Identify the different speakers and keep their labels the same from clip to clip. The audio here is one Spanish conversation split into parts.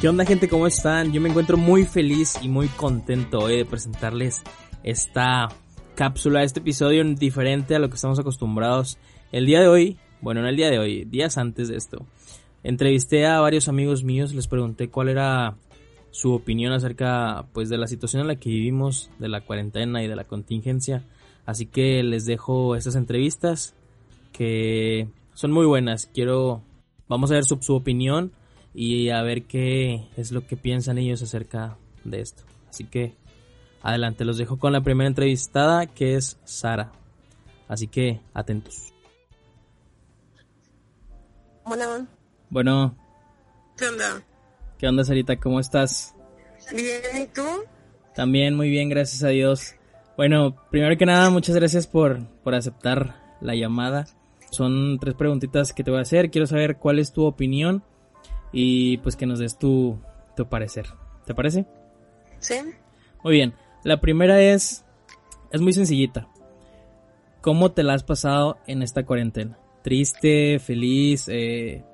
Speaker 1: ¿Qué onda gente? ¿Cómo están? Yo me encuentro muy feliz y muy contento hoy de presentarles esta cápsula, este episodio diferente a lo que estamos acostumbrados. El día de hoy, bueno, no el día de hoy, días antes de esto, entrevisté a varios amigos míos, les pregunté cuál era su opinión acerca pues de la situación en la que vivimos, de la cuarentena y de la contingencia. Así que les dejo estas entrevistas que son muy buenas. Quiero, vamos a ver su, su opinión y a ver qué es lo que piensan ellos acerca de esto. Así que adelante, los dejo con la primera entrevistada que es Sara. Así que atentos.
Speaker 2: Hola.
Speaker 1: Bueno,
Speaker 2: ¿Qué onda?
Speaker 1: ¿qué onda Sarita? ¿Cómo estás?
Speaker 2: Bien, ¿y tú?
Speaker 1: También muy bien, gracias a Dios. Bueno, primero que nada, muchas gracias por, por aceptar la llamada. Son tres preguntitas que te voy a hacer. Quiero saber cuál es tu opinión y pues que nos des tu, tu parecer. ¿Te parece?
Speaker 2: ¿Sí?
Speaker 1: Muy bien. La primera es, es muy sencillita. ¿Cómo te la has pasado en esta cuarentena? ¿Triste, feliz? Eh,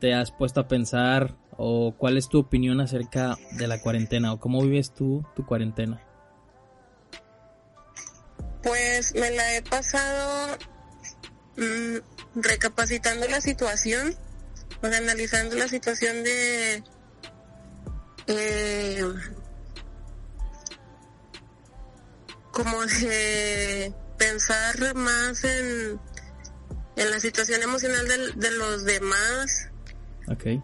Speaker 1: ¿Te has puesto a pensar? ¿O cuál es tu opinión acerca de la cuarentena? ¿O cómo vives tú tu cuarentena?
Speaker 2: Pues me la he pasado mm, recapacitando la situación, sea, analizando la situación de... eh, como de pensar más en, en la situación emocional del- de, los demás
Speaker 1: Ok.
Speaker 2: en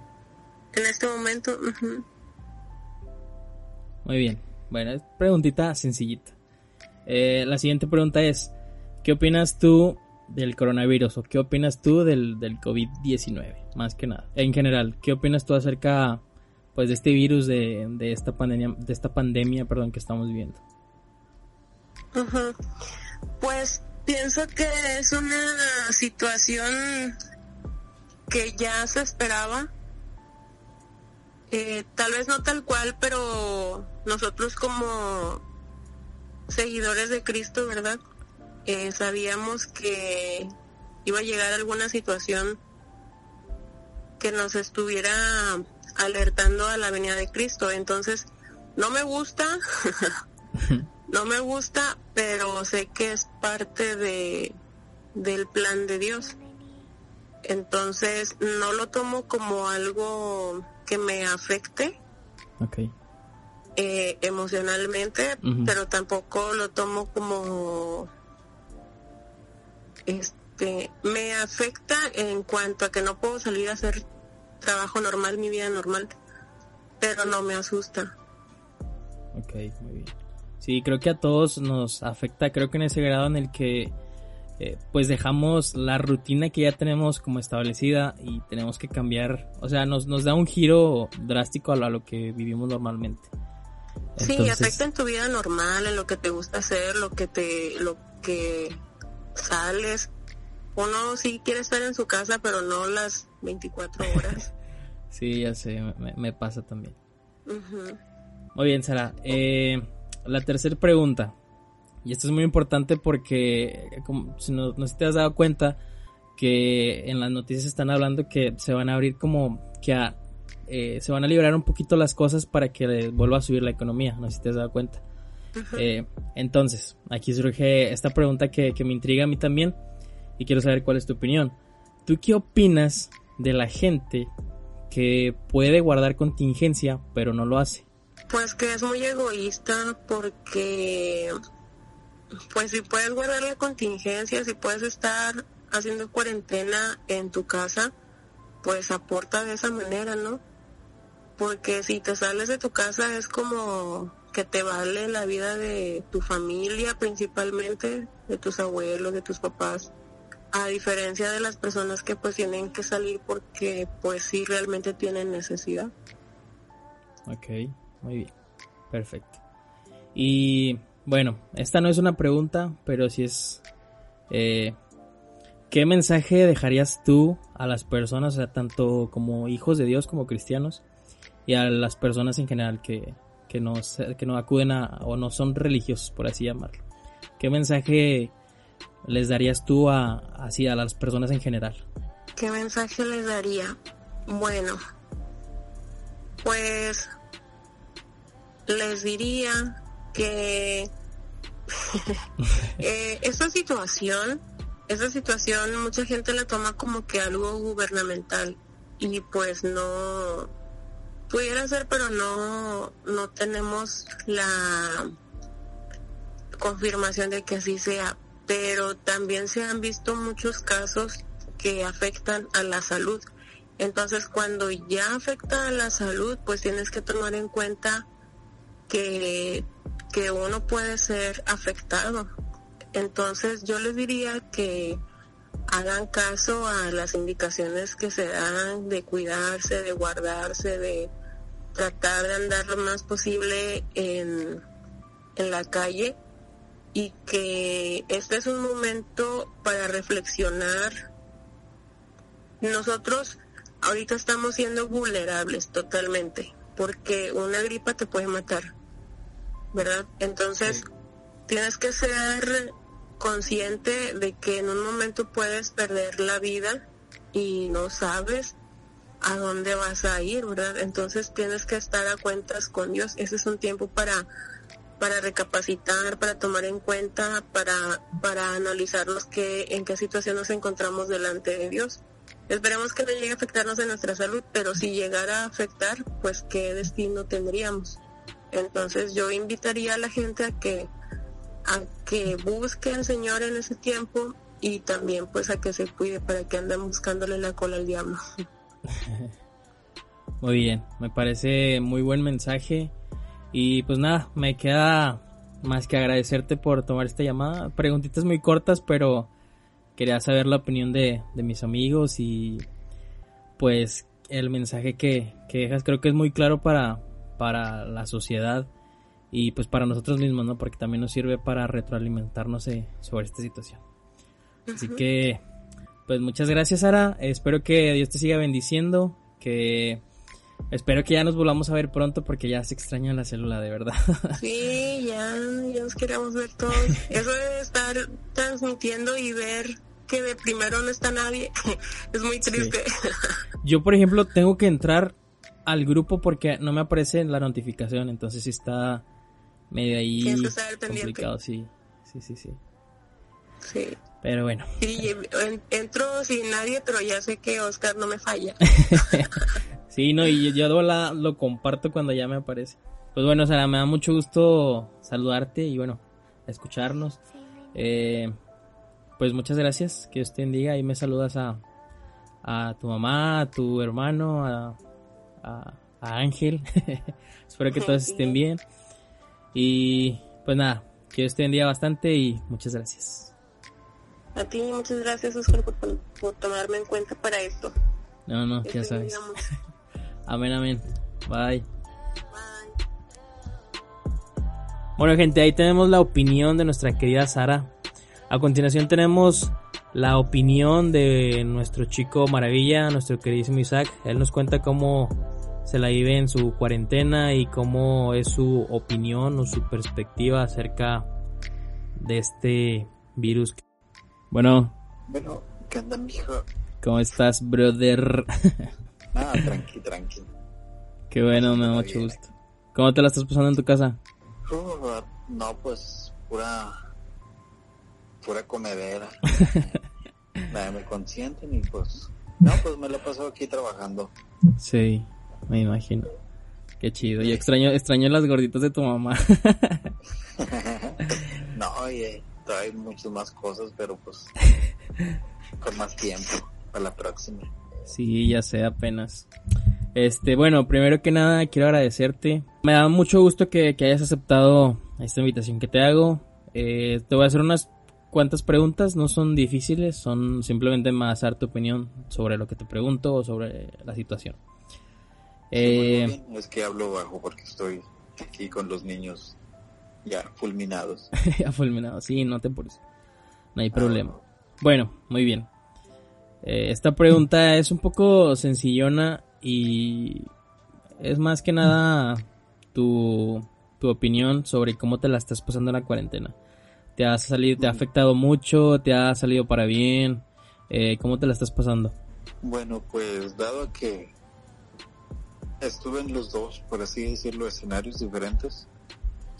Speaker 2: este momento.
Speaker 1: Muy bien. Bueno, es preguntita sencillita. Eh, la siguiente pregunta es, ¿qué opinas tú del coronavirus o qué opinas tú del, del COVID-19? Más que nada. En general, ¿qué opinas tú acerca pues de este virus, de, de esta pandemia, de esta pandemia, perdón, que estamos viviendo?
Speaker 2: Pues pienso que es una situación que ya se esperaba. Eh, tal vez no tal cual, pero nosotros como seguidores de Cristo, ¿verdad? Eh, sabíamos que iba a llegar alguna situación que nos estuviera alertando a la venida de Cristo. Entonces, no me gusta, no me gusta, pero sé que es parte de del plan de Dios. Entonces, no lo tomo como algo que me afecte eh, emocionalmente, pero tampoco lo tomo como este me afecta en cuanto a que no puedo salir a hacer trabajo normal, mi vida normal, pero no me asusta.
Speaker 1: Ok, muy bien. Sí, creo que a todos nos afecta, creo que en ese grado en el que eh, pues dejamos la rutina que ya tenemos como establecida y tenemos que cambiar, o sea, nos, nos da un giro drástico a lo, a lo que vivimos normalmente.
Speaker 2: Sí, afecta en tu vida normal, en lo que te gusta hacer, lo que te, lo que sales. Uno sí quiere estar en su casa, pero no las 24 horas.
Speaker 1: Sí, ya sé, me, me pasa también. Muy bien, Sara. Eh, la tercera pregunta. Y esto es muy importante porque, como, si no, no sé si te has dado cuenta, que en las noticias están hablando que se van a abrir como que a, eh, se van a liberar un poquito las cosas para que vuelva a subir la economía. No sé si te has dado cuenta. Eh, entonces, aquí surge esta pregunta que, que me intriga a mí también y quiero saber cuál es tu opinión. ¿Tú qué opinas de la gente que puede guardar contingencia pero no lo hace?
Speaker 2: Pues que es muy egoísta porque, pues si puedes guardar la contingencia, si puedes estar haciendo cuarentena en tu casa, pues aporta de esa manera, ¿no? Porque si te sales de tu casa es como que te vale la vida de tu familia principalmente, de tus abuelos, de tus papás, a diferencia de las personas que pues tienen que salir porque pues sí realmente tienen necesidad.
Speaker 1: Ok, muy bien. Perfecto. Y bueno, esta no es una pregunta, pero sí es... eh, ¿Qué mensaje dejarías tú a las personas, o sea, tanto como hijos de Dios como cristianos, y a las personas en general que, que, no, que no acuden a, o no son religiosos, por así llamarlo? ¿Qué mensaje les darías tú a, así a las personas en general?
Speaker 2: ¿Qué mensaje les daría? Bueno, Pues les diría que eh, esta situación, esta situación mucha gente la toma como que algo gubernamental y pues no pudiera ser, pero no no tenemos la confirmación de que así sea. Pero también se han visto muchos casos que afectan a la salud. Entonces, cuando ya afecta a la salud, pues tienes que tomar en cuenta que, que uno puede ser afectado. Entonces, yo les diría que hagan caso a las indicaciones que se dan de cuidarse, de guardarse, de tratar de andar lo más posible en, en la calle y que este es un momento para reflexionar. Nosotros ahorita estamos siendo vulnerables totalmente, porque una gripa te puede matar, ¿verdad? Entonces, tienes que ser consciente de que en un momento puedes perder la vida y no sabes a dónde vas a ir, ¿verdad? Entonces tienes que estar a cuentas con Dios. Ese es un tiempo para para recapacitar, para tomar en cuenta, para, para analizar los que, en qué situación nos encontramos delante de Dios. Esperemos que no llegue a afectarnos en nuestra salud, pero si llegara a afectar, pues qué destino tendríamos. Entonces yo invitaría a la gente a que, a que busque al Señor en ese tiempo y también pues a que se cuide para que anden buscándole la cola al diablo.
Speaker 1: Muy bien, me parece muy buen mensaje y pues nada, me queda más que agradecerte por tomar esta llamada. Preguntitas muy cortas, pero quería saber la opinión de, mis amigos y pues el mensaje que, dejas creo que es muy claro para, para la sociedad y pues para nosotros mismos, ¿no? Porque también nos sirve para retroalimentarnos eh, sobre esta situación. Así que, pues muchas gracias, Sara. Espero que Dios te siga bendiciendo, que Espero que ya nos volvamos a ver pronto porque ya se extraña la célula, de verdad.
Speaker 2: Sí, ya, ya nos queremos ver todos. Eso de estar transmitiendo y ver que de primero no está nadie es muy triste.
Speaker 1: Yo, por ejemplo, tengo que entrar al grupo porque no me aparece la notificación, entonces está medio ahí complicado, sí. Sí, sí, sí.
Speaker 2: Sí.
Speaker 1: Pero bueno.
Speaker 2: Sí, entro sin nadie, pero ya sé que Oscar no me falla.
Speaker 1: Sí, no, y yo la, lo comparto cuando ya me aparece. Pues bueno, Sara, me da mucho gusto saludarte y bueno, escucharnos. Eh, pues muchas gracias, que Dios te bendiga y me saludas a, a tu mamá, a tu hermano, a, a, Ángel. Espero que todos estén bien. Y pues nada, que Dios te bendiga bastante y muchas gracias.
Speaker 2: A ti muchas gracias Oscar por, por tomarme en cuenta para esto.
Speaker 1: No, no, ya sabes. Amén, amén. Bye. Bueno, gente, ahí tenemos la opinión de nuestra querida Sara. A continuación tenemos la opinión de nuestro chico Maravilla, nuestro queridísimo Isaac. Él nos cuenta cómo se la vive en su cuarentena y cómo es su opinión o su perspectiva acerca de este virus. Bueno.
Speaker 3: Bueno, ¿qué onda, mijo?
Speaker 1: ¿Cómo estás, brother?
Speaker 3: Ah, tranqui, tranqui.
Speaker 1: Qué bueno, me da mucho gusto. ¿Cómo te la estás pasando en tu casa?
Speaker 3: no, pues pura pura comedera. Nada, me consienten y pues no, pues me lo paso aquí trabajando.
Speaker 1: Sí, me imagino. Qué chido. Y extraño extraño las gorditas de tu mamá.
Speaker 3: no, oye, hay muchas más cosas, pero pues con más tiempo para la próxima.
Speaker 1: Sí, ya sé, apenas. Este, bueno, primero que nada quiero agradecerte. Me da mucho gusto que, hayas aceptado esta invitación que te hago. Eh, te voy a hacer unas cuantas preguntas, no son difíciles, son simplemente más dar tu opinión sobre lo que te pregunto o sobre la situación.
Speaker 3: Eh, es que hablo bajo porque estoy aquí con los niños ya fulminados.
Speaker 1: ya fulminados, sí, no te eso. No hay ah, problema. bueno, muy bien. Eh, esta pregunta es un poco sencillona y es más que nada tu, tu opinión sobre cómo te la estás pasando en la cuarentena. ¿Te ha salido, te ha afectado mucho? ¿Te ha salido para bien? Eh, ¿Cómo te la estás pasando?
Speaker 3: Bueno, pues dado que estuve en los dos, por así decirlo, escenarios diferentes.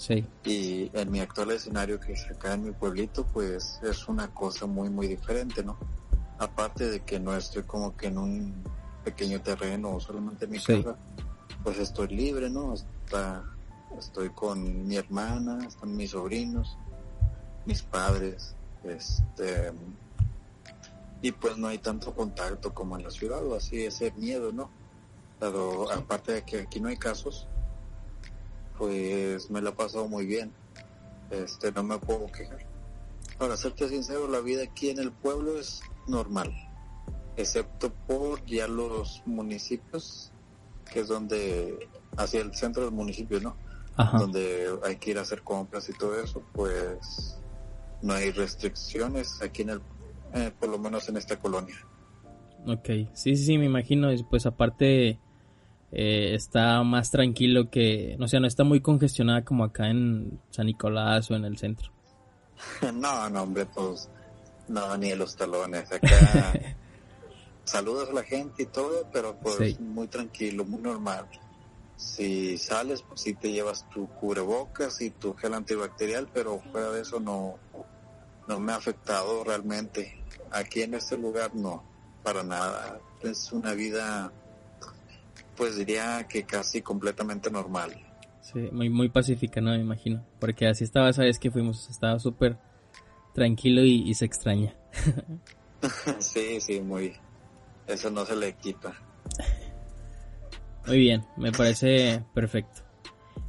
Speaker 1: Sí.
Speaker 3: Y en mi actual escenario, que es acá en mi pueblito, pues es una cosa muy, muy diferente, ¿no? Aparte de que no estoy como que en un pequeño terreno o solamente en mi casa, pues estoy libre, ¿no? Está, estoy con mi hermana, están mis sobrinos, mis padres, este, y pues no hay tanto contacto como en la ciudad o así ese miedo, ¿no? Pero aparte de que aquí no hay casos, pues me la he pasado muy bien. Este, no me puedo quejar. Para serte sincero, la vida aquí en el pueblo es normal, excepto por ya los municipios, que es donde, hacia el centro del municipio, ¿no? Donde hay que ir a hacer compras y todo eso, pues no hay restricciones aquí en el eh, por lo menos en esta colonia.
Speaker 1: Ok, sí, sí, sí, me imagino, pues aparte eh, está más tranquilo que, no sé, no está muy congestionada como acá en San Nicolás o en el centro.
Speaker 3: no, no, hombre, pues, no, ni en los talones, acá saludas a la gente y todo, pero pues muy tranquilo, muy normal. Si sales, pues sí te llevas tu cubrebocas y tu gel antibacterial, pero fuera de eso no, no me ha afectado realmente. Aquí en este lugar no, para nada. Es una vida, pues diría que casi completamente normal.
Speaker 1: Sí, muy, muy pacífica, ¿no? Me imagino. Porque así estaba esa vez que fuimos, estaba súper tranquilo y, se extraña.
Speaker 3: sí, sí, muy. Eso no se le quita.
Speaker 1: Muy bien, me parece perfecto.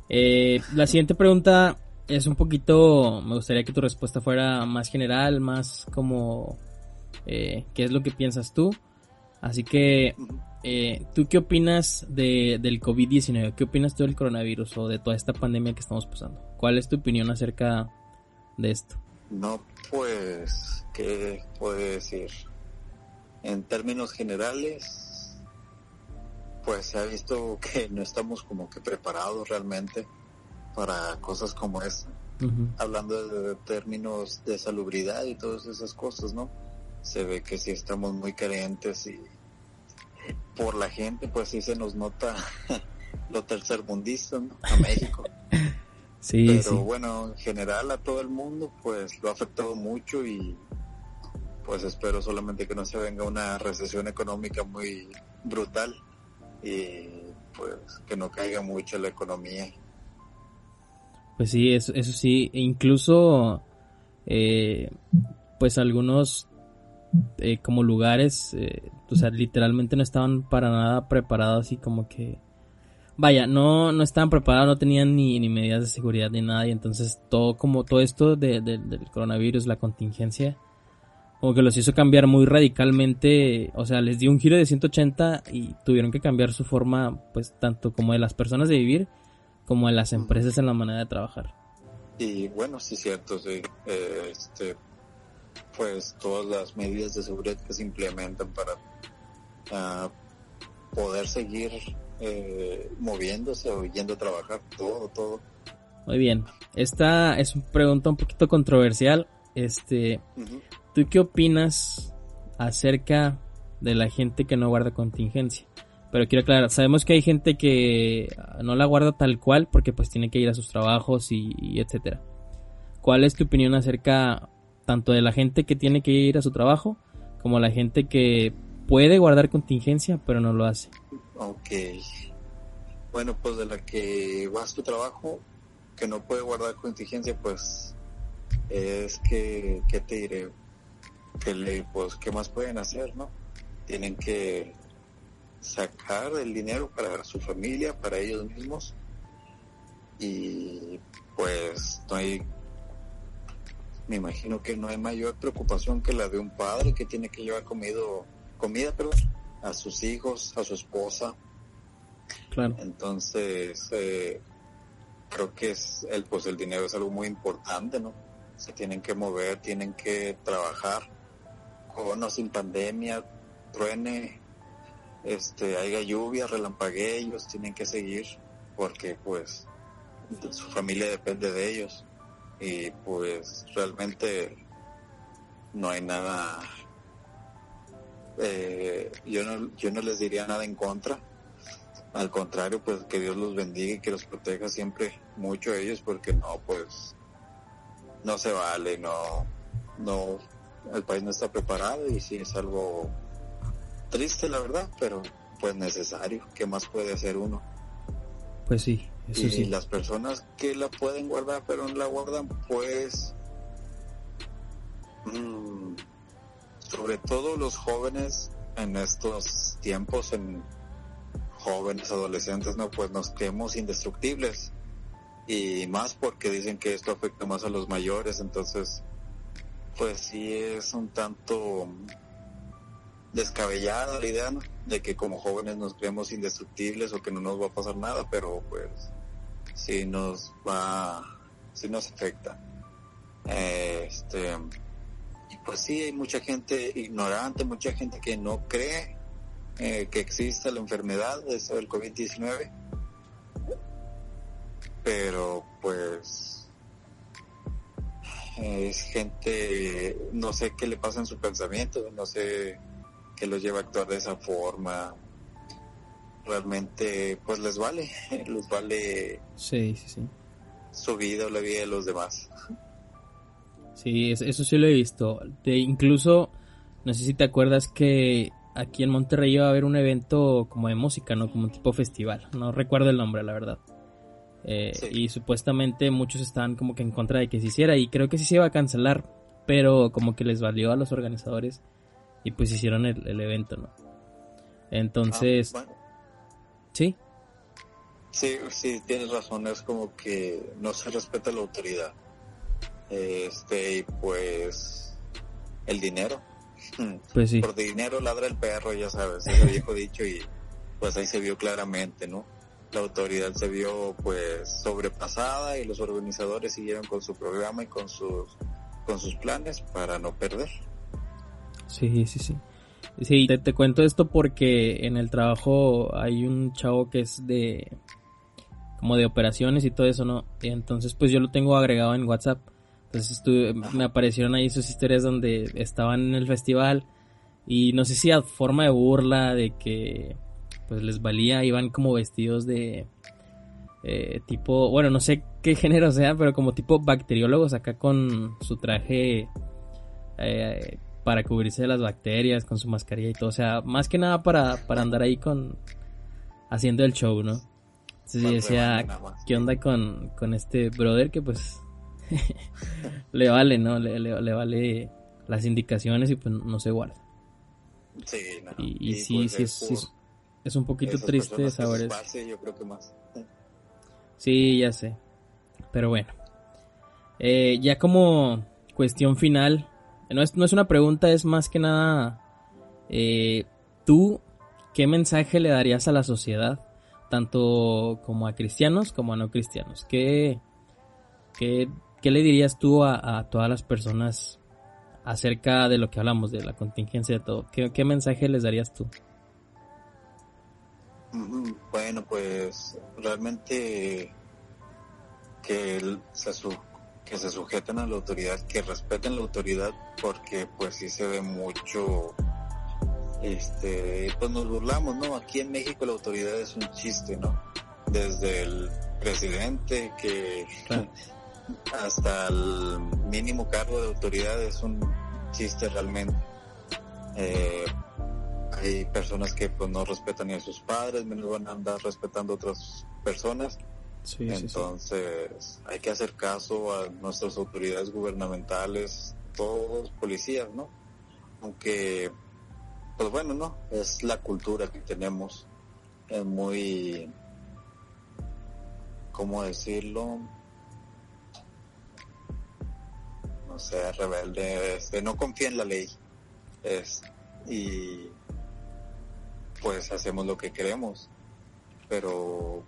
Speaker 1: Eh, la siguiente pregunta es un poquito, me gustaría que tu respuesta fuera más general, más como eh, qué es lo que piensas tú. Así que, eh, ¿tú qué opinas de, del COVID-19? ¿Qué opinas tú del coronavirus o de toda esta pandemia que estamos pasando? ¿Cuál es tu opinión acerca de esto?
Speaker 3: No, pues, ¿qué puedo decir? En términos generales, pues se ha visto que no estamos como que preparados realmente para cosas como esta. Hablando de términos de salubridad y todas esas cosas, ¿no? Se ve que sí estamos muy carentes y por la gente, pues sí se nos nota lo tercermundista, ¿no? A México.
Speaker 1: sí,
Speaker 3: Pero bueno, en general a todo el mundo, pues lo ha afectado mucho y pues espero solamente que no se venga una recesión económica muy brutal y pues que no caiga mucho la economía
Speaker 1: pues sí, eso, eso sí, e incluso eh, pues algunos eh, como lugares, eh, o sea, literalmente no estaban para nada preparados y como que, vaya, no, no estaban preparados, no tenían ni, ni medidas de seguridad ni nada y entonces todo como todo esto de, del coronavirus, la contingencia, como que los hizo cambiar muy radicalmente, o sea, les dio un giro de 180 y tuvieron que cambiar su forma, pues tanto como de las personas de vivir, como en las empresas en la manera de trabajar.
Speaker 3: Y bueno, sí, cierto, sí. Eh, este, pues todas las medidas de seguridad que se implementan para ah, poder seguir eh, moviéndose o yendo a trabajar, todo, todo.
Speaker 1: Muy bien. Esta es una pregunta un poquito controversial. Este, ¿tú qué opinas acerca de la gente que no guarda contingencia? Pero quiero aclarar, sabemos que hay gente que no la guarda tal cual porque pues tiene que ir a sus trabajos y, etcétera. ¿Cuál es tu opinión acerca tanto de la gente que tiene que ir a su trabajo como la gente que puede guardar contingencia pero no lo hace?
Speaker 3: Ok. Bueno, pues de la que va a su trabajo, que no puede guardar contingencia, pues es que, ¿qué te diré? Que le, pues, ¿qué más pueden hacer, no? Tienen que sacar el dinero para su familia, para ellos mismos. Y pues no hay, me imagino que no hay mayor preocupación que la de un padre que tiene que llevar comido, comida, perdón, a sus hijos, a su esposa.
Speaker 1: Claro.
Speaker 3: Entonces, eh, creo que es el, pues el dinero es algo muy importante, ¿no? Se tienen que mover, tienen que trabajar, con o sin pandemia, truene, este, haya lluvia, relampaguee, ellos tienen que seguir porque pues su familia depende de ellos y pues realmente no hay nada, eh, yo, no, yo no les diría nada en contra, al contrario, pues que Dios los bendiga y que los proteja siempre mucho a ellos porque no, pues no se vale, no, no, el país no está preparado y sí es algo triste la verdad, pero pues necesario, ¿qué más puede hacer uno?
Speaker 1: Pues sí,
Speaker 3: y las personas que la pueden guardar pero no la guardan, pues mm, sobre todo los jóvenes en estos tiempos, en jóvenes, adolescentes, no, pues nos creemos indestructibles. Y más porque dicen que esto afecta más a los mayores, entonces pues sí es un tanto descabellada la idea de que como jóvenes nos creemos indestructibles o que no nos va a pasar nada, pero pues sí nos va, sí nos afecta. Este, y pues sí hay mucha gente ignorante, mucha gente que no cree eh, que exista la enfermedad del COVID-19 pero pues es gente, no sé qué le pasa en su pensamiento, no sé qué los lleva a actuar de esa forma. Realmente, pues les vale, les vale
Speaker 1: sí, sí, sí.
Speaker 3: su vida o la vida de los demás.
Speaker 1: Sí, eso sí lo he visto. De, incluso, no sé si te acuerdas que aquí en Monterrey iba a haber un evento como de música, ¿no? Como un tipo festival. No recuerdo el nombre, la verdad. Eh, y supuestamente muchos estaban como que en contra de que se hiciera y creo que sí se iba a cancelar, pero como que les valió a los organizadores y pues hicieron el, evento, ¿no? Entonces... Ah, ¿Sí?
Speaker 3: Sí, sí, tienes razón, es como que no se respeta la autoridad. Este, y pues el dinero.
Speaker 1: Pues sí.
Speaker 3: Por dinero ladra el perro, ya sabes, ese viejo dicho y pues ahí se vio claramente, ¿no? la autoridad se vio pues sobrepasada y los organizadores siguieron con su programa y con sus con sus planes para no perder.
Speaker 1: Sí, sí, sí. Sí, te, te cuento esto porque en el trabajo hay un chavo que es de como de operaciones y todo eso, ¿no? Y entonces pues yo lo tengo agregado en WhatsApp. Entonces estuve, me aparecieron ahí sus historias donde estaban en el festival y no sé si a forma de burla de que pues les valía, iban como vestidos de eh, tipo, bueno, no sé qué género sea, pero como tipo bacteriólogos acá con su traje eh, para cubrirse de las bacterias, con su mascarilla y todo, o sea, más que nada para, para andar ahí con haciendo el show, ¿no? Entonces yo decía, ¿qué onda con, con este brother que pues le vale, ¿no? Le, le, vale las indicaciones y pues no se guarda.
Speaker 3: Sí,
Speaker 1: Y, sí, pues sí, sí, es un poquito triste saber
Speaker 3: eso. yo creo que más.
Speaker 1: Sí, ya sé. Pero bueno. Eh, ya como cuestión final. No es, no es una pregunta, es más que nada. Eh, ¿Tú qué mensaje le darías a la sociedad? Tanto como a cristianos como a no cristianos. ¿Qué, qué, qué le dirías tú a, a, todas las personas acerca de lo que hablamos, de la contingencia de todo? ¿Qué, qué mensaje les darías tú?
Speaker 3: Bueno, pues realmente que se, que se sujeten a la autoridad, que respeten la autoridad, porque pues sí se ve mucho, este, pues nos burlamos, ¿no? Aquí en México la autoridad es un chiste, ¿no? Desde el presidente que hasta el mínimo cargo de autoridad es un chiste realmente. Eh, hay personas que pues no respetan ni a sus padres, menos van a andar respetando a otras personas. Entonces hay que hacer caso a nuestras autoridades gubernamentales, todos policías, ¿no? Aunque, pues bueno, ¿no? Es la cultura que tenemos, es muy, ¿cómo decirlo? No sé, rebelde, este, no confía en la ley. Es, y pues hacemos lo que queremos. Pero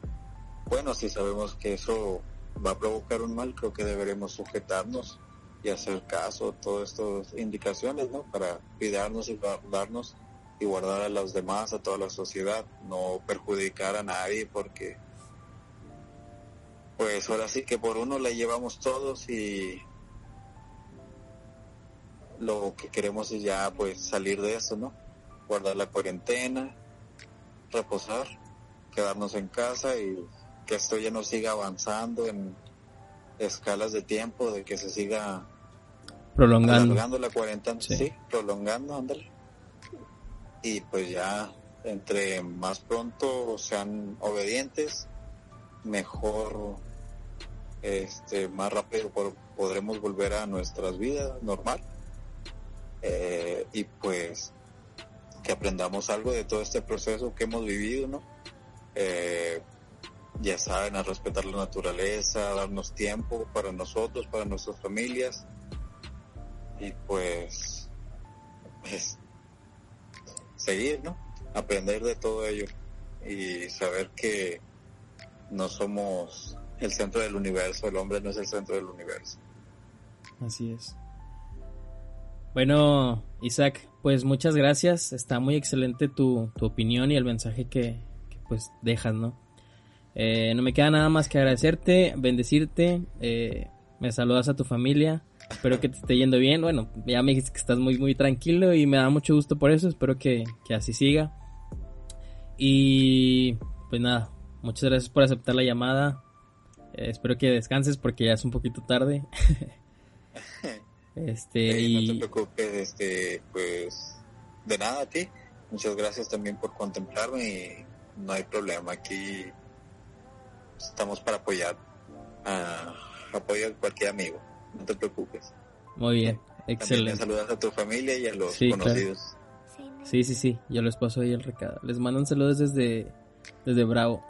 Speaker 3: bueno, si sabemos que eso va a provocar un mal, creo que deberemos sujetarnos y hacer caso a todas estas indicaciones, ¿no? Para cuidarnos y guardarnos y guardar a los demás, a toda la sociedad, no perjudicar a nadie porque pues ahora sí que por uno la llevamos todos y lo que queremos es ya pues salir de eso, ¿no? Guardar la cuarentena, reposar, quedarnos en casa y que esto ya no siga avanzando en escalas de tiempo, de que se siga
Speaker 1: prolongando
Speaker 3: la cuarentena, sí, prolongando, ándale. Y pues ya entre más pronto sean obedientes, mejor, este, más rápido podremos volver a nuestras vidas normal. Eh, y pues que aprendamos algo de todo este proceso que hemos vivido, ¿no? Eh, ya saben, a respetar la naturaleza, a darnos tiempo para nosotros, para nuestras familias. Y pues, pues seguir, ¿no? Aprender de todo ello y saber que no somos el centro del universo, el hombre no es el centro del universo.
Speaker 1: Así es. Bueno, Isaac, pues muchas gracias. Está muy excelente tu, tu opinión y el mensaje que, pues dejas, ¿no? Eh, no me queda nada más que agradecerte, bendecirte, eh, me saludas a tu familia, espero que te esté yendo bien, bueno, ya me dijiste que estás muy muy tranquilo y me da mucho gusto por eso, espero que, que así siga. Y pues nada, muchas gracias por aceptar la llamada, eh, espero que descanses porque ya es un poquito tarde.
Speaker 3: este, y... No te preocupes, este, pues de nada a ti, muchas gracias también por contemplarme y no hay problema, aquí estamos para apoyar a, apoyar a cualquier amigo, no te preocupes.
Speaker 1: Muy bien, excelente.
Speaker 3: saludas a tu familia y a los conocidos.
Speaker 1: Sí, sí, sí, yo les paso ahí el recado. Les mandan saludos desde, desde Bravo.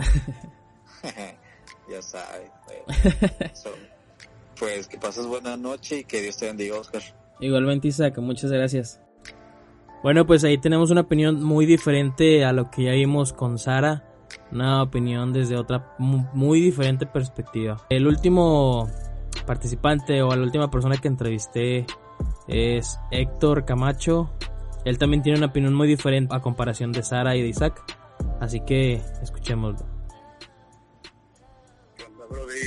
Speaker 3: ya sabes. pues que pases buena noche y que Dios te bendiga, Oscar.
Speaker 1: Igualmente, Isaac, muchas gracias. Bueno, pues ahí tenemos una opinión muy diferente a lo que ya vimos con Sara. Una opinión desde otra muy diferente perspectiva. El último participante o la última persona que entrevisté es Héctor Camacho. Él también tiene una opinión muy diferente a comparación de Sara y de Isaac. Así que escuchémoslo.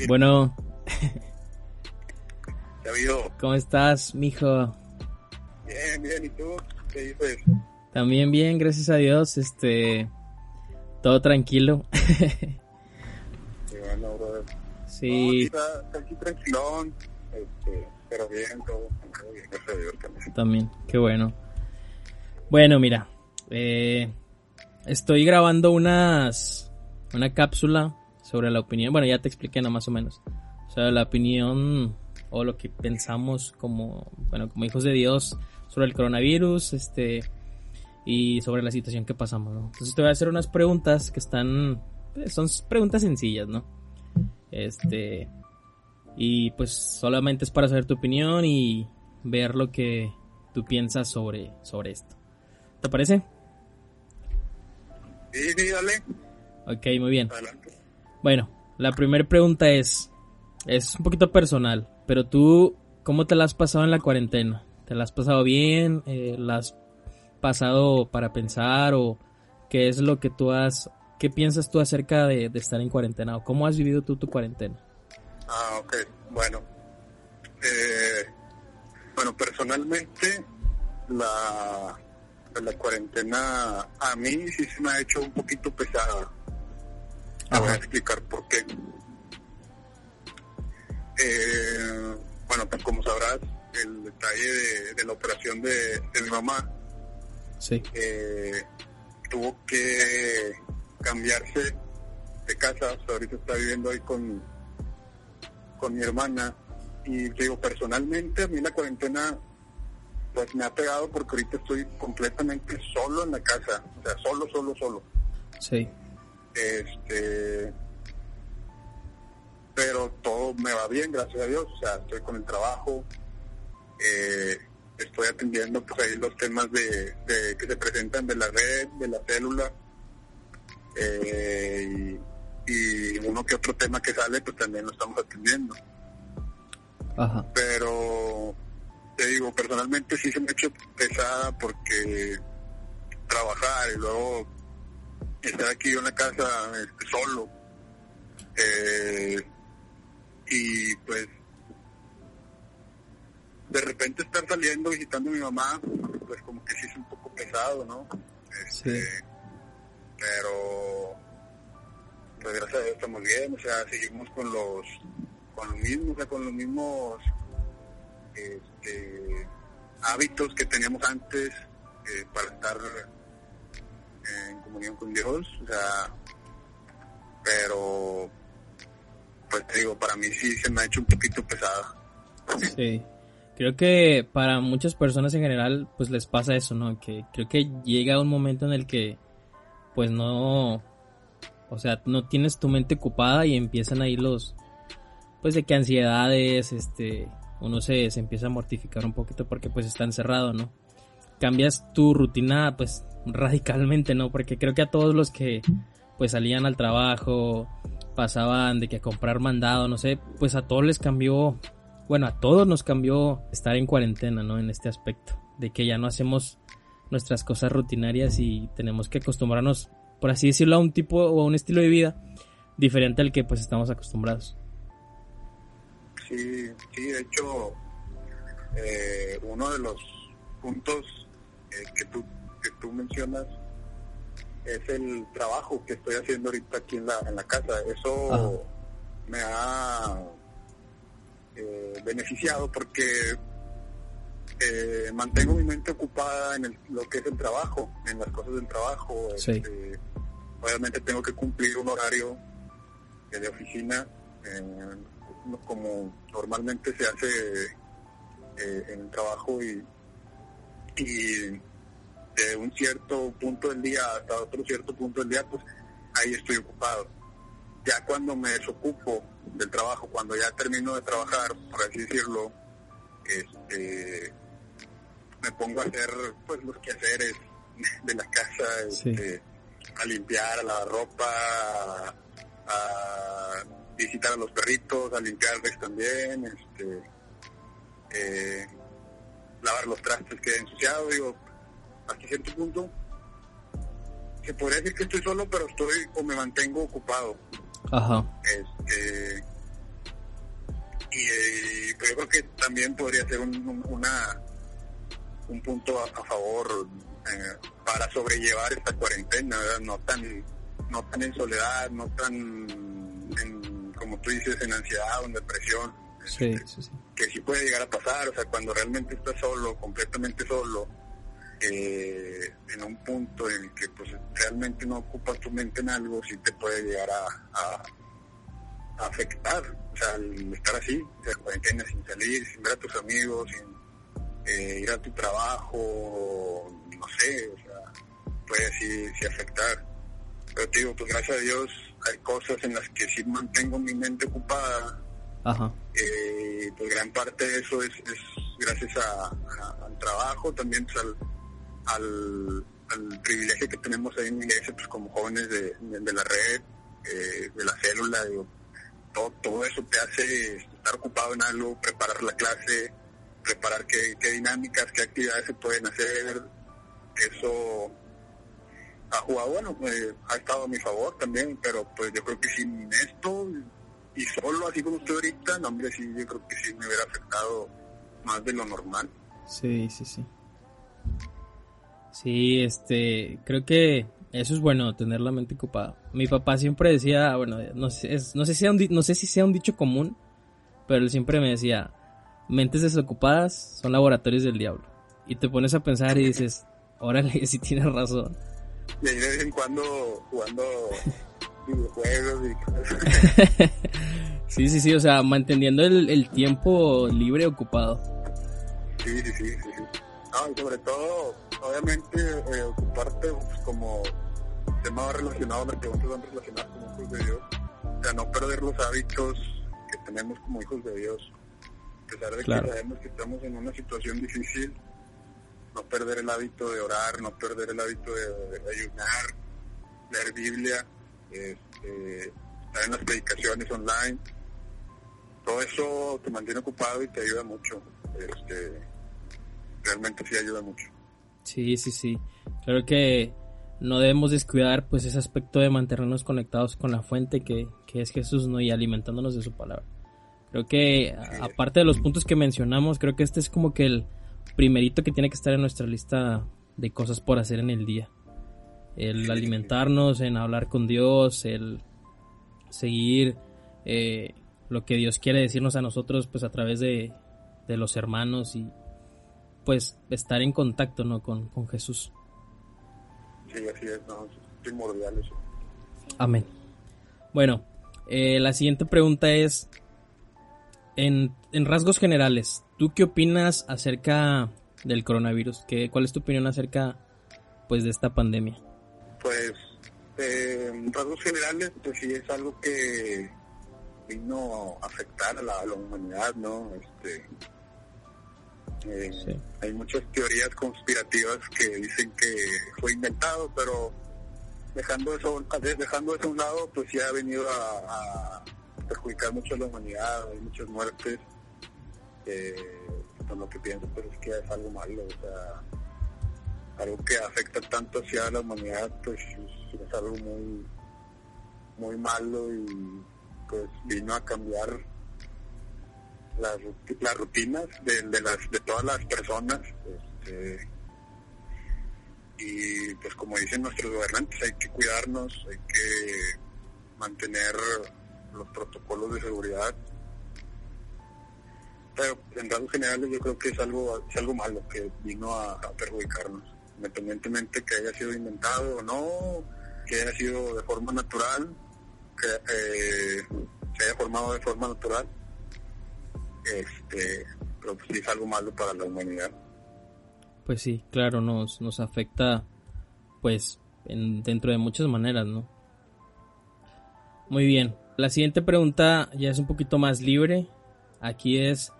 Speaker 1: Bueno. ¿Cómo estás, mijo?
Speaker 4: Bien, bien, ¿y tú?
Speaker 1: También bien, gracias a Dios, este, todo tranquilo.
Speaker 4: Sí. aquí tranquilón, este, pero bien, todo, bien, gracias a Dios también.
Speaker 1: También, qué bueno. Bueno, mira, eh, estoy grabando unas, una cápsula sobre la opinión, bueno, ya te expliqué, no más o menos, sobre la opinión o lo que pensamos como, bueno, como hijos de Dios sobre el coronavirus, este, y sobre la situación que pasamos, ¿no? Entonces te voy a hacer unas preguntas que están, pues, son preguntas sencillas, ¿no? Este, y pues solamente es para saber tu opinión y ver lo que tú piensas sobre, sobre esto. ¿Te parece?
Speaker 4: Sí, sí, dale.
Speaker 1: Ok, muy bien. Bueno, la primera pregunta es, es un poquito personal, pero tú, ¿cómo te la has pasado en la cuarentena? ¿Te la has pasado bien? Eh, ¿La has pasado para pensar? ¿O qué es lo que tú has... ¿Qué piensas tú acerca de, estar en cuarentena? ¿O cómo has vivido tú tu cuarentena?
Speaker 4: Ah, ok. Bueno. Eh, bueno, personalmente, la, la cuarentena a mí sí se me ha hecho un poquito pesada. voy a explicar por qué. Eh, bueno, pues como sabrás, el detalle de, la operación de, mi mamá.
Speaker 1: Sí.
Speaker 4: Eh, tuvo que cambiarse de casa, ahorita está viviendo ahí con, con mi hermana. Y digo, personalmente, a mí la cuarentena pues me ha pegado porque ahorita estoy completamente solo en la casa, o sea, solo, solo, solo.
Speaker 1: Sí.
Speaker 4: Este, pero todo me va bien, gracias a Dios, o sea, estoy con el trabajo, eh, estoy atendiendo pues ahí los temas de, que se presentan de la red, de la célula eh, y, uno que otro tema que sale pues también lo estamos atendiendo. Pero te digo, personalmente sí se me ha hecho pesada porque trabajar y luego estar aquí en la casa este, solo eh, y pues de repente estar saliendo visitando a mi mamá, pues como que sí es un poco pesado, ¿no? Este, sí. Pero, pues gracias a Dios estamos bien, o sea, seguimos con los, con los mismos, o sea, con los mismos este, hábitos que teníamos antes eh, para estar en comunión con Dios, o sea, pero pues te digo, para mí sí se me ha hecho un poquito pesada.
Speaker 1: Sí. Creo que para muchas personas en general pues les pasa eso, ¿no? Que creo que llega un momento en el que pues no o sea, no tienes tu mente ocupada y empiezan ahí los pues de que ansiedades, este, uno se, se empieza a mortificar un poquito porque pues está encerrado, ¿no? Cambias tu rutina pues radicalmente, ¿no? Porque creo que a todos los que pues salían al trabajo, pasaban de que a comprar mandado, no sé, pues a todos les cambió, bueno, a todos nos cambió estar en cuarentena, ¿no? En este aspecto, de que ya no hacemos nuestras cosas rutinarias y tenemos que acostumbrarnos, por así decirlo, a un tipo o a un estilo de vida diferente al que pues estamos acostumbrados.
Speaker 4: Sí, sí, de hecho, eh, uno de los puntos eh, que, tú, que tú mencionas es el trabajo que estoy haciendo ahorita aquí en la, en la casa. Eso me ha eh, beneficiado porque eh, mantengo mi mente ocupada en lo que es el trabajo, en las cosas del trabajo. Este, obviamente tengo que cumplir un horario de oficina, como normalmente se hace eh, en el trabajo y, y de un cierto punto del día hasta otro cierto punto del día, pues ahí estoy ocupado. Ya cuando me desocupo del trabajo, cuando ya termino de trabajar, por así decirlo, este, me pongo a hacer pues los quehaceres de la casa, este, a limpiar, a lavar ropa, a, visitar a los perritos, a limpiarles también, este, eh, lavar los trastes que he ensuciado, digo, hasta cierto punto se podría decir que estoy solo, pero estoy o me mantengo ocupado.
Speaker 1: Ajá.
Speaker 4: Este, y, pero yo creo que también podría ser un, una un punto a, favor eh, para sobrellevar esta cuarentena, no tan no tan en soledad, no tan en, como tú dices en ansiedad o en depresión.
Speaker 1: Sí, este, sí, sí.
Speaker 4: Que sí puede llegar a pasar, o sea, cuando realmente estás solo, completamente solo, eh, en un punto en el que pues realmente no ocupas tu mente en algo, sí te puede llegar a, afectar. O sea, el estar así, sea, cuarentena sin salir, sin ver a tus amigos, sin eh, ir a tu trabajo, no sé, o sea, puede así, sí afectar. Pero te digo, pues gracias a Dios hay cosas en las que sí mantengo mi mente ocupada.
Speaker 1: Ajá.
Speaker 4: Eh, pues gran parte de eso es, gracias al trabajo, también pues, al, al, privilegio que tenemos ahí en iglesia, pues como jóvenes de, la red, eh, de la célula, digo, todo, todo eso te hace estar ocupado en algo, preparar la clase, preparar qué, dinámicas, qué actividades se pueden hacer, eso ha jugado, bueno, pues, ha estado a mi favor también, pero pues yo creo que sin esto y solo así como estoy ahorita, no hombre, sí, yo creo que sí me hubiera afectado más de lo normal.
Speaker 1: Sí, sí, sí. Sí, este, creo que eso es bueno, tener la mente ocupada. Mi papá siempre decía, bueno, no sé, no sé, si, sea un, no sé si sea un dicho común, pero él siempre me decía, mentes desocupadas son laboratorios del diablo. Y te pones a pensar y dices, órale, si tienes razón.
Speaker 4: Y ahí de vez en cuando jugando videojuegos y
Speaker 1: Sí, sí, sí, o sea, manteniendo el, el tiempo libre ocupado.
Speaker 4: Sí, sí, sí, sí. sí. No, y sobre todo obviamente eh, ocuparte pues, como tema relacionado, me preguntas van relacionados como hijos de Dios, o sea, no perder los hábitos que tenemos como hijos de Dios, a pesar de que sabemos que estamos en una situación difícil, no perder el hábito de orar, no perder el hábito de, ayunar, leer Biblia, este, estar en las predicaciones online, todo eso te mantiene ocupado y te ayuda mucho, este, realmente sí ayuda mucho.
Speaker 1: Sí, sí, sí. Creo que no debemos descuidar pues ese aspecto de mantenernos conectados con la fuente que, es Jesús, ¿no? Y alimentándonos de su palabra. Creo que aparte de los puntos que mencionamos, creo que este es como que el primerito que tiene que estar en nuestra lista de cosas por hacer en el día. El alimentarnos, en hablar con Dios, el seguir eh, lo que Dios quiere decirnos a nosotros pues a través de, de los hermanos y pues estar en contacto ¿no? con, con Jesús.
Speaker 4: Sí, así es, no, es primordial eso.
Speaker 1: Amén. Bueno, eh, la siguiente pregunta es, en, en, rasgos generales, ¿tú qué opinas acerca del coronavirus? ¿Qué, ¿Cuál es tu opinión acerca pues de esta pandemia?
Speaker 4: Pues eh, en rasgos generales, pues sí es algo que vino a afectar a la, a la humanidad, ¿no? Este, eh, Hay muchas teorías conspirativas que dicen que fue inventado, pero dejando eso dejando eso a un lado, pues ya ha venido a, perjudicar mucho a la humanidad, hay muchas muertes. Eh, lo que pienso, pero es que es algo malo, o sea, algo que afecta tanto hacia la humanidad, pues es algo muy, muy malo y pues vino a cambiar las, las rutinas de, de, las de todas las personas este, y pues como dicen nuestros gobernantes hay que cuidarnos hay que mantener los protocolos de seguridad. Pero en rasgos generales yo creo que es algo es algo malo que vino a, perjudicarnos independientemente que haya sido inventado o no que haya sido de forma natural que eh, se haya formado de forma natural este, es algo malo para la humanidad.
Speaker 1: Pues sí, claro, nos, nos afecta pues en, dentro de muchas maneras, ¿no? Muy bien, la siguiente pregunta ya es un poquito más libre. Aquí es,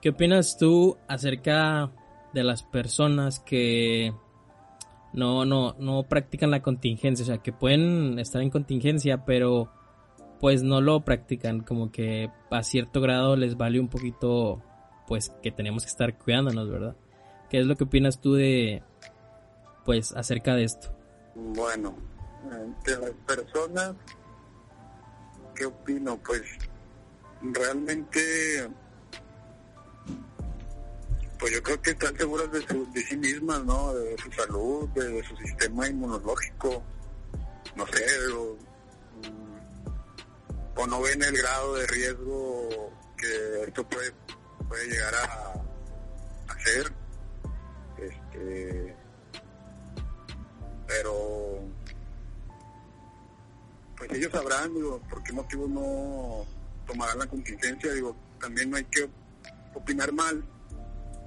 Speaker 1: ¿qué opinas tú acerca de las personas que no, no, no practican la contingencia? O sea, que pueden estar en contingencia, pero pues no lo practican, como que a cierto grado les vale un poquito, pues que tenemos que estar cuidándonos, ¿verdad? ¿Qué es lo que opinas tú de, pues, acerca de esto?
Speaker 4: Bueno, de las personas, ¿qué opino? Pues realmente, pues yo creo que están seguras de, de sí mismas, ¿no? De su salud, de, su sistema inmunológico, no sé, no ven el grado de riesgo que esto puede, puede llegar a, hacer. Este, pero pues ellos sabrán, digo, por qué motivo no tomarán la contingencia, digo, también no hay que opinar mal,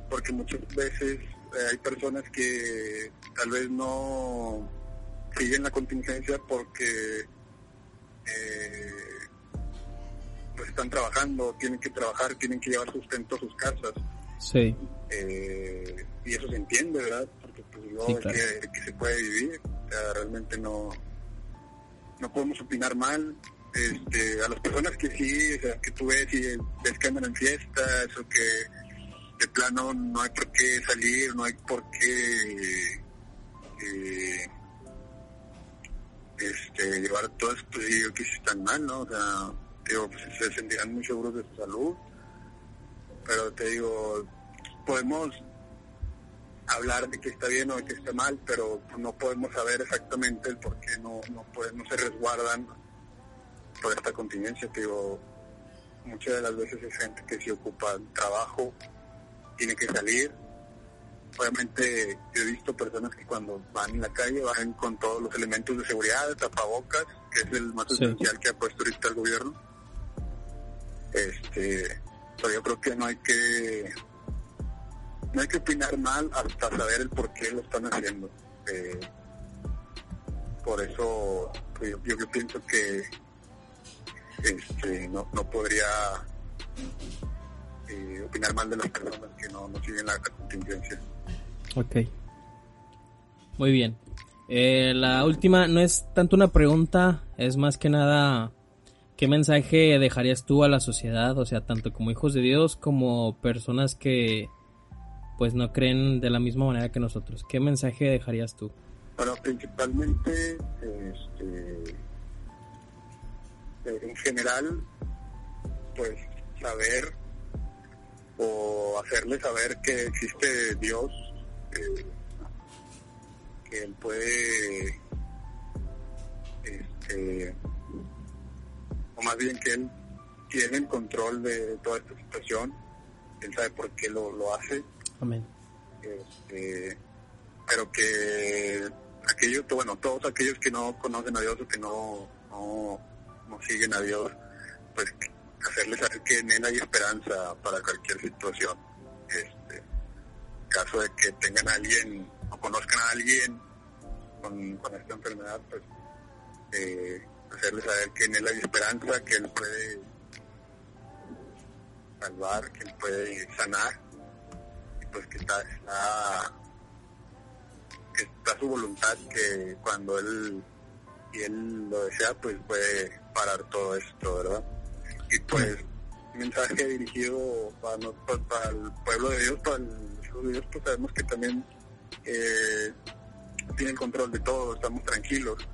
Speaker 4: porque muchas veces eh, hay personas que tal vez no siguen la contingencia porque eh, pues están trabajando, tienen que trabajar, tienen que llevar sustento a sus casas.
Speaker 1: Sí.
Speaker 4: Eh, y eso se entiende, ¿verdad? Porque pues es que, se puede vivir. realmente no, no podemos opinar mal. Este, a las personas que sí, o sea, que tú ves y ves que andan en fiestas o que de plano no hay por qué salir, no hay por qué eh, este, llevar todo esto, pues, yo que sí están mal, ¿no? O sea, digo, pues se sentirán muy seguros de su salud, pero te digo, podemos hablar de que está bien o de que está mal, pero no podemos saber exactamente el por qué no, no, no se resguardan por esta contingencia. Te digo, muchas de las veces es gente que se ocupa trabajo, tiene que salir. Obviamente yo he visto personas que cuando van en la calle van con todos los elementos de seguridad, tapabocas, que es el más esencial que ha puesto ahorita el gobierno este, pero yo creo que no hay que no hay que opinar mal hasta saber el por qué lo están haciendo. Eh, por eso pues, yo, yo, pienso que este, no, no podría eh, opinar mal de las personas que no, no siguen la contingencia.
Speaker 1: Ok. Muy bien. Eh, la última no es tanto una pregunta, es más que nada ¿Qué mensaje dejarías tú a la sociedad? O sea, tanto como hijos de Dios como personas que pues no creen de la misma manera que nosotros. ¿Qué mensaje dejarías tú?
Speaker 4: Bueno, principalmente, este, en general, pues saber o hacerle saber que existe Dios, que Él puede este, o más bien que Él tiene el control de toda esta situación, Él sabe por qué lo, lo hace.
Speaker 1: Amén.
Speaker 4: Este, pero que aquellos, bueno, todos aquellos que no conocen a Dios o que no, no, no siguen a Dios, pues hacerles saber que en Él hay esperanza para cualquier situación. Este, caso de que tengan a alguien o conozcan a alguien con, con esta enfermedad, pues eh, hacerles saber que en Él hay esperanza, que Él puede salvar, que Él puede sanar, y pues que está, está que está su voluntad, que cuando Él y Él lo desea, pues puede parar todo esto, ¿verdad? Y pues, mensaje dirigido para, nosotros, para el pueblo de Dios, para el Dios, pues sabemos que también eh, tiene control de todo, estamos tranquilos.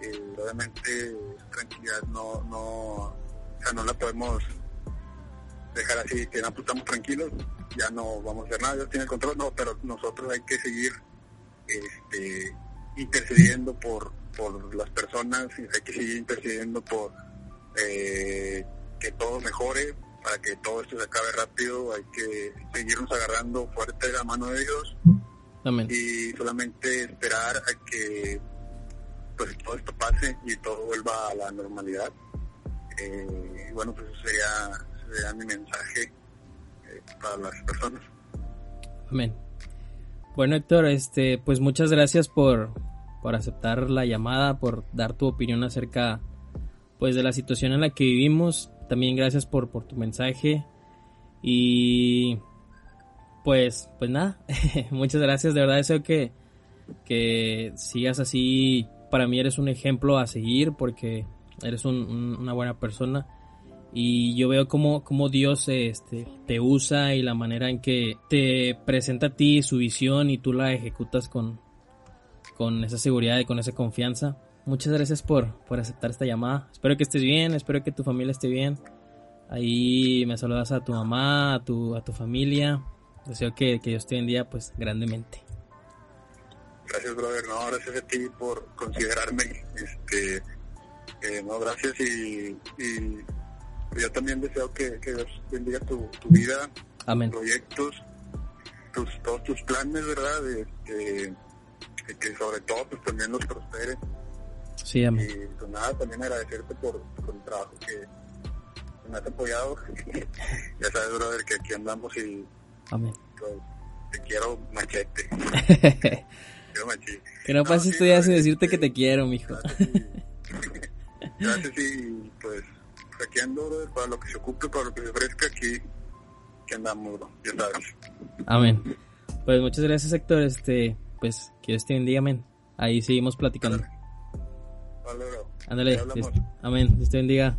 Speaker 4: Eh, obviamente, tranquilidad no, no, o sea, no la podemos dejar así, que no, pues, estamos tranquilos, ya no vamos a hacer nada, Dios tiene el control, no, pero nosotros hay que seguir este, intercediendo por, por las personas, hay que seguir intercediendo por eh, que todo mejore, para que todo esto se acabe rápido, hay que seguirnos agarrando fuerte de la mano de Dios
Speaker 1: Amén.
Speaker 4: y solamente esperar a que pues todo esto pase y todo vuelva a la normalidad. Eh, bueno, pues eso sería, sería mi mensaje eh, para las personas.
Speaker 1: Amén. Bueno, Héctor, este, pues muchas gracias por, por aceptar la llamada, por dar tu opinión acerca pues de la situación en la que vivimos. También gracias por, por tu mensaje. Y pues, pues nada, muchas gracias. De verdad deseo que, que sigas así. Para mí eres un ejemplo a seguir porque eres un- un- una buena persona. Y yo veo cómo, cómo Dios este, te usa y la manera en que te presenta a ti su visión y tú la ejecutas con, con esa seguridad y con esa confianza. Muchas gracias por, por aceptar esta llamada. Espero que estés bien, espero que tu familia esté bien. Ahí me saludas a tu mamá, a tu, a tu familia. Deseo que, que Dios te bendiga pues grandemente.
Speaker 4: Gracias, brother. No, gracias a ti por considerarme. Este, eh, no, gracias y, y yo también deseo que, que Dios bendiga tu, tu vida,
Speaker 1: Amén.
Speaker 4: proyectos, tus, todos tus planes, ¿verdad? Este, que sobre todo pues también los prospere.
Speaker 1: Sí, amén.
Speaker 4: Y pues nada, también agradecerte por, por el trabajo que que me has apoyado. ya sabes, brother, que aquí andamos y
Speaker 1: Amén.
Speaker 4: pues, te quiero machete. Machete.
Speaker 1: Que no pases
Speaker 4: sí,
Speaker 1: tu día sin decirte que
Speaker 4: este,
Speaker 1: te quiero, mijo.
Speaker 4: Gracias y pues aquí ando, para lo que se ocupe, para lo que se ofrezca, aquí que andamos, bro, ya sabes.
Speaker 1: Amén. Pues muchas gracias, Héctor. Este, pues que Dios te bendiga, amén. Ahí seguimos platicando.
Speaker 4: Vale, bro.
Speaker 1: Ándale,
Speaker 4: Ya
Speaker 1: amén, Dios te bendiga.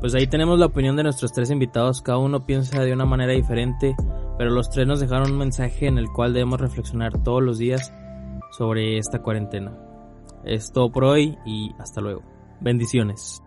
Speaker 1: Pues ahí tenemos la opinión de nuestros tres invitados, cada uno piensa de una manera diferente, pero los tres nos dejaron un mensaje en el cual debemos reflexionar todos los días sobre esta cuarentena. Es todo por hoy y hasta luego. Bendiciones.